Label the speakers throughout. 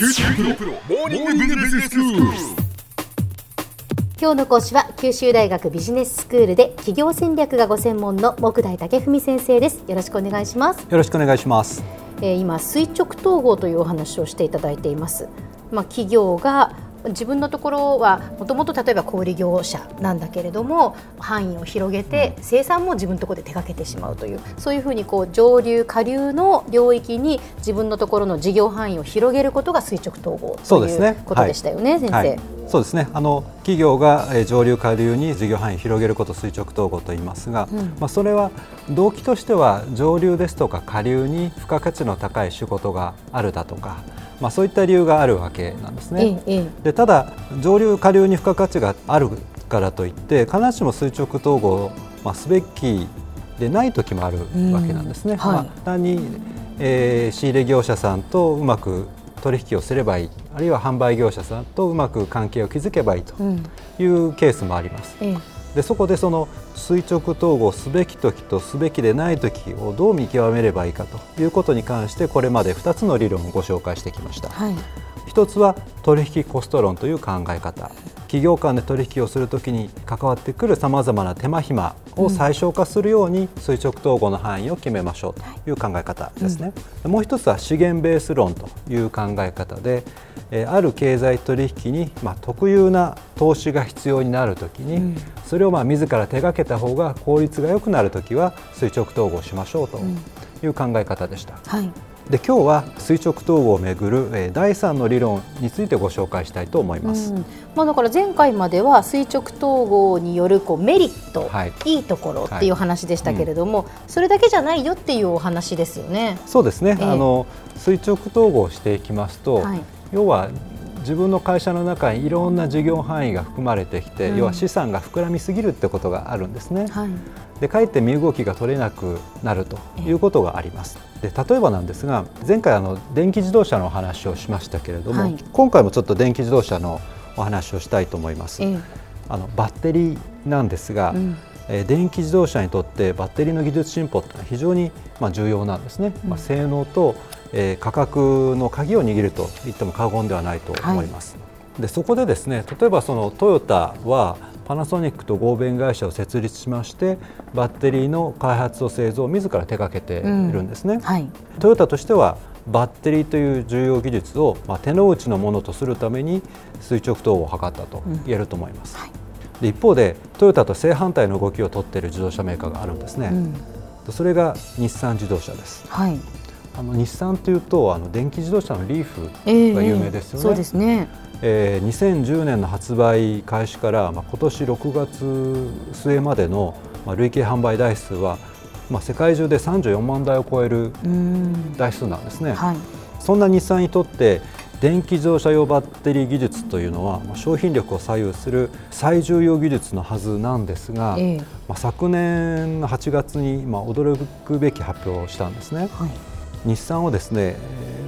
Speaker 1: 九州大学モーニングビジネススクール。
Speaker 2: 今日の講師は九州大学ビジネススクールで企業戦略がご専門の木大武文先生ですよろしくお願いします、
Speaker 3: よろしくお願いします。
Speaker 2: えー今垂直統合というお話をしていただいていますまあ企業が自分のところはもともと例えば小売業者なんだけれども範囲を広げて生産も自分のところで手掛けてしまうというそういうふうにこう上流下流の領域に自分のところの事業範囲を広げることが垂直統合ということでしたよね、先生。
Speaker 3: はい、そうですね。あの企業がえー上流下流に事業範囲を広げることを垂直統合と言いますが、まあそれは動機としては上流ですとか下流に付加価値の高い仕事があるだとか、まあそういった理由があるわけなんですね。でただ上流下流に付加価値があるからといって必ずしも垂直統合を、まあ、すべきでない時もあるわけなんですね。
Speaker 2: うんはい
Speaker 3: まあ、単に、えー仕入れ業者さんとうまく取引をすればいいあるいは販売業者さんとうまく関係を築けばいいと
Speaker 2: うん
Speaker 3: いうケースもあります。
Speaker 2: ええ
Speaker 3: でそこでその垂直統合すべき時とすべきでない時をどう見極めればいいかということに関してこれまで2つの理論をご紹介してきました。
Speaker 2: はい
Speaker 3: 一つは取引コスト論という考え方企業間で取引をするときに関わってくるさまざまな手間暇を最小化するように垂直統合の範囲を決めましょうという考え方ですね、もう一つは資源ベース論という考え方でえーある経済取引にまあ特有な投資が必要になるときに、それをまあ自ら手がけた方が効率が良くなるときは垂直統合しましょうという考え方でした。
Speaker 2: はい
Speaker 3: で今日は垂直統合をめぐる、えー第3の理論についてご紹介したいと思います。
Speaker 2: うん。まあ、だから前回までは垂直統合によるこうメリット、
Speaker 3: はい。
Speaker 2: い、いところっていう話でしたけれども、それだけじゃないよっていうお話ですよね。
Speaker 3: そうですね、
Speaker 2: ええ。
Speaker 3: あの垂直統合をしていきますと、
Speaker 2: はい。
Speaker 3: 要は自分の会社の中にいろんな事業範囲が含まれてきて、
Speaker 2: うん。
Speaker 3: 要は資産が膨らみすぎるってことがあるんですね。
Speaker 2: はい。
Speaker 3: でかえって身動きが取れなくなるということがあります。で例えばなんですが前回あの電気自動車のお話をしましたけれども、
Speaker 2: はい。
Speaker 3: 今回もちょっと電気自動車のお話をしたいと思います。
Speaker 2: ええ。
Speaker 3: あのバッテリーなんですが、
Speaker 2: うん。
Speaker 3: えー電気自動車にとってバッテリーの技術進歩ってのは非常にまあ重要なんですね、まあ、性能と、えー価格の鍵を握ると言っても過言ではないと思います。でそこでですね例えばそのトヨタはパナソニックと合弁会社を設立しましてバッテリーの開発と製造を自ら手掛けているんですね。
Speaker 2: はい。
Speaker 3: トヨタとしてはバッテリーという重要技術を、まあ、手の内のものとするために垂直統合を図ったと言えると思います。
Speaker 2: はい。
Speaker 3: で一方でトヨタと正反対の動きを取っている自動車メーカーがあるんですね、
Speaker 2: うん。
Speaker 3: それが日産自動車です。
Speaker 2: はい
Speaker 3: あの日産というとあの電気自動車のリーフ
Speaker 2: ええ
Speaker 3: が有名ですよね、
Speaker 2: そうですね。
Speaker 3: えー2010年の発売開始から、まあ、今年6月末までの、まあ、累計販売台数は、まあ、世界中で34万台を超える
Speaker 2: うん。
Speaker 3: 台数なんですね、
Speaker 2: はい。
Speaker 3: そんな日産にとって電気自動車用バッテリー技術というのはまあ商品力を左右する最重要技術のはずなんですが、
Speaker 2: ええ。
Speaker 3: まあ、昨年の8月にまあ驚くべき発表をしたんですね。
Speaker 2: はい
Speaker 3: 日産はですね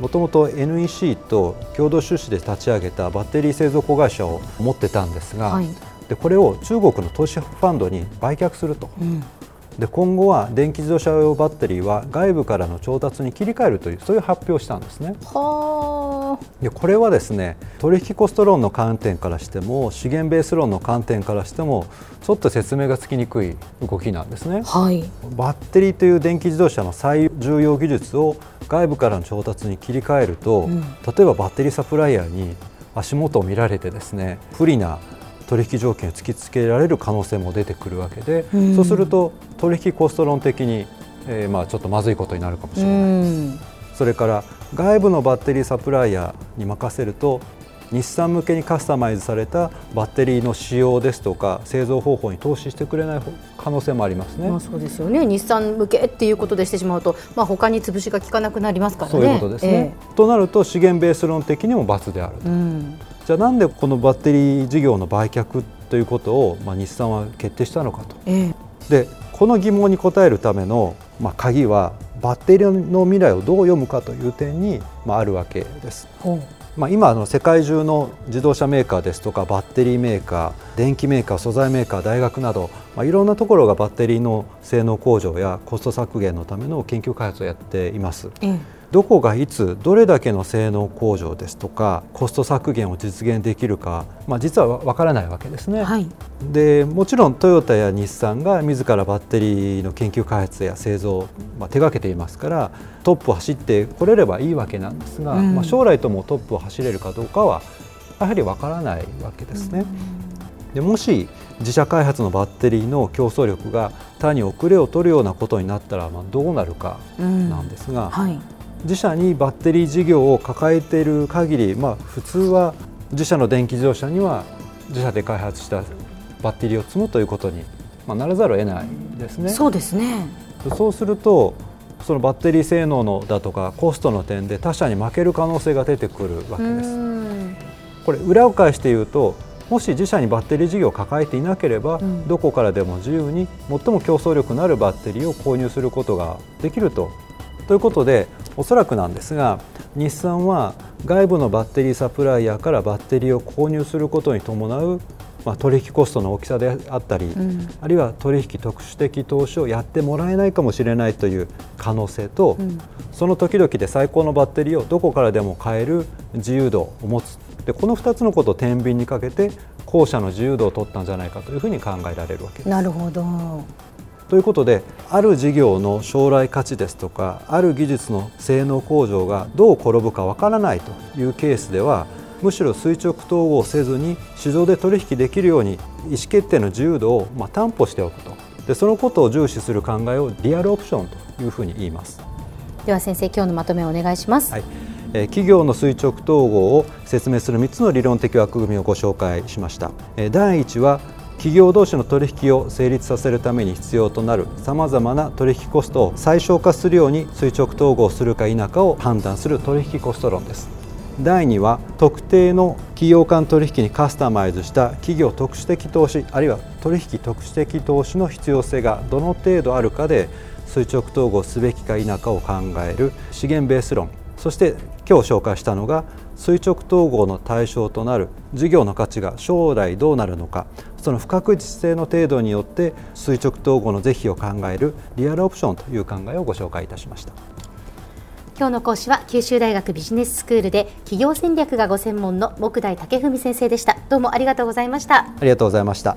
Speaker 3: もともと NEC と共同出資で立ち上げたバッテリー製造子会社を持ってたんですが、
Speaker 2: はい。
Speaker 3: でこれを中国の投資ファンドに売却すると。
Speaker 2: うん。
Speaker 3: で今後は電気自動車用バッテリーは外部からの調達に切り替えるというそういう発表をしたんですね。
Speaker 2: はあ
Speaker 3: でこれはですね取引コスト論の観点からしても資源ベース論の観点からしてもちょっと説明がつきにくい動きなんですね。
Speaker 2: はい
Speaker 3: バッテリーという電気自動車の最重要技術を外部からの調達に切り替えると、
Speaker 2: うん
Speaker 3: 例えばバッテリーサプライヤーに足元を見られてですね不利な取引条件を突きつけられる可能性も出てくるわけで、
Speaker 2: うん
Speaker 3: そうすると取引コスト論的に、えーまあ、ちょっとまずいことになるかもし
Speaker 2: う
Speaker 3: れない。
Speaker 2: ん
Speaker 3: それから外部のバッテリーサプライヤーに任せると日産向けにカスタマイズされたバッテリーの使用ですとか製造方法に投資してくれない可能性もありますね。
Speaker 2: まあそうですよね日産向けっていうことでしてしまうと、まあ、他に潰しが効かなくなりますからね。
Speaker 3: そういうことですね。となると資源ベース論的にも×である
Speaker 2: ええうん
Speaker 3: じゃあなんでこのバッテリー事業の売却ということを、まあ、日産は決定したのかと。
Speaker 2: ええ
Speaker 3: でこの疑問に答えるための、まあ、鍵はバッテリーの未来をどう読むかという点に、まあ、あるわけです。まあ、今あの世界中の自動車メーカーですとかバッテリーメーカー電機メーカー素材メーカー大学など、まあ、いろんなところがバッテリーの性能向上やコスト削減のための研究開発をやっています。
Speaker 2: ええ
Speaker 3: どこがいつどれだけの性能向上ですとかコスト削減を実現できるか、まあ、実はわからないわけですね、はい、でもちろんトヨタや日産が自らバッテリーの研究開発や製造を、まあ、手がけていますからトップを走ってこれればいいわけなんですが、うん、まあ、将来ともトップを走れるかどうかはやはりわからないわけですね。うん、でもし自社開発のバッテリーの競争力が単に遅れを取るようなことになったら、まあ、どうなるかなんですが、うん。はい、自社にバッテリー事業を抱えている限り、まあ、普通は自社の電気自動車には自社で開発したバッテリーを積むということに、まあ、ならざるを得ないですね。
Speaker 2: そうですね
Speaker 3: そうするとそのバッテリー性能のだとかコストの点で他社に負ける可能性が出てくるわけです。これ裏を返して言うともし自社にバッテリー事業を抱えていなければ、うん、どこからでも自由に最も競争力のあるバッテリーを購入することができると。ということでおそらくなんですが日産は外部のバッテリーサプライヤーからバッテリーを購入することに伴うまあ、取引コストの大きさであったり、うん、あるいは取引特殊的投資をやってもらえないかもしれないという可能性と、うん、その時々で最高のバッテリーをどこからでも買える自由度を持つ。でこの2つのことを天秤にかけて後者の自由度を取ったんじゃないかというふうに考えられるわけです。
Speaker 2: なるほど。
Speaker 3: ということである事業の将来価値ですとかある技術の性能向上がどう転ぶかわからないというケースではむしろ垂直統合せずに市場で取引できるように意思決定の自由度をま担保しておくと。でそのことを重視する考えをリアルオプションというふうに言います。
Speaker 2: では先生今日のまとめをお願いします、はい。
Speaker 3: え企業の垂直統合を説明する3つの理論的枠組みをご紹介しました、え第1は企業同士の取引を成立させるために必要となるさまざまな取引コストを最小化するように垂直統合するか否かを判断する取引コスト論です。第2は特定の企業間取引にカスタマイズした企業特殊的投資あるいは取引特殊的投資の必要性がどの程度あるかで垂直統合すべきか否かを考える資源ベース論。そして今日紹介したのが垂直統合の対象となる事業の価値が将来どうなるのか。その不確実性の程度によって垂直統合の是非を考えるリアルオプションという考えをご紹介いたしました。
Speaker 2: 今日の講師は九州大学ビジネススクールで企業戦略がご専門の目代武史先生でした。どうもありがとうございました。
Speaker 3: ありがとうございました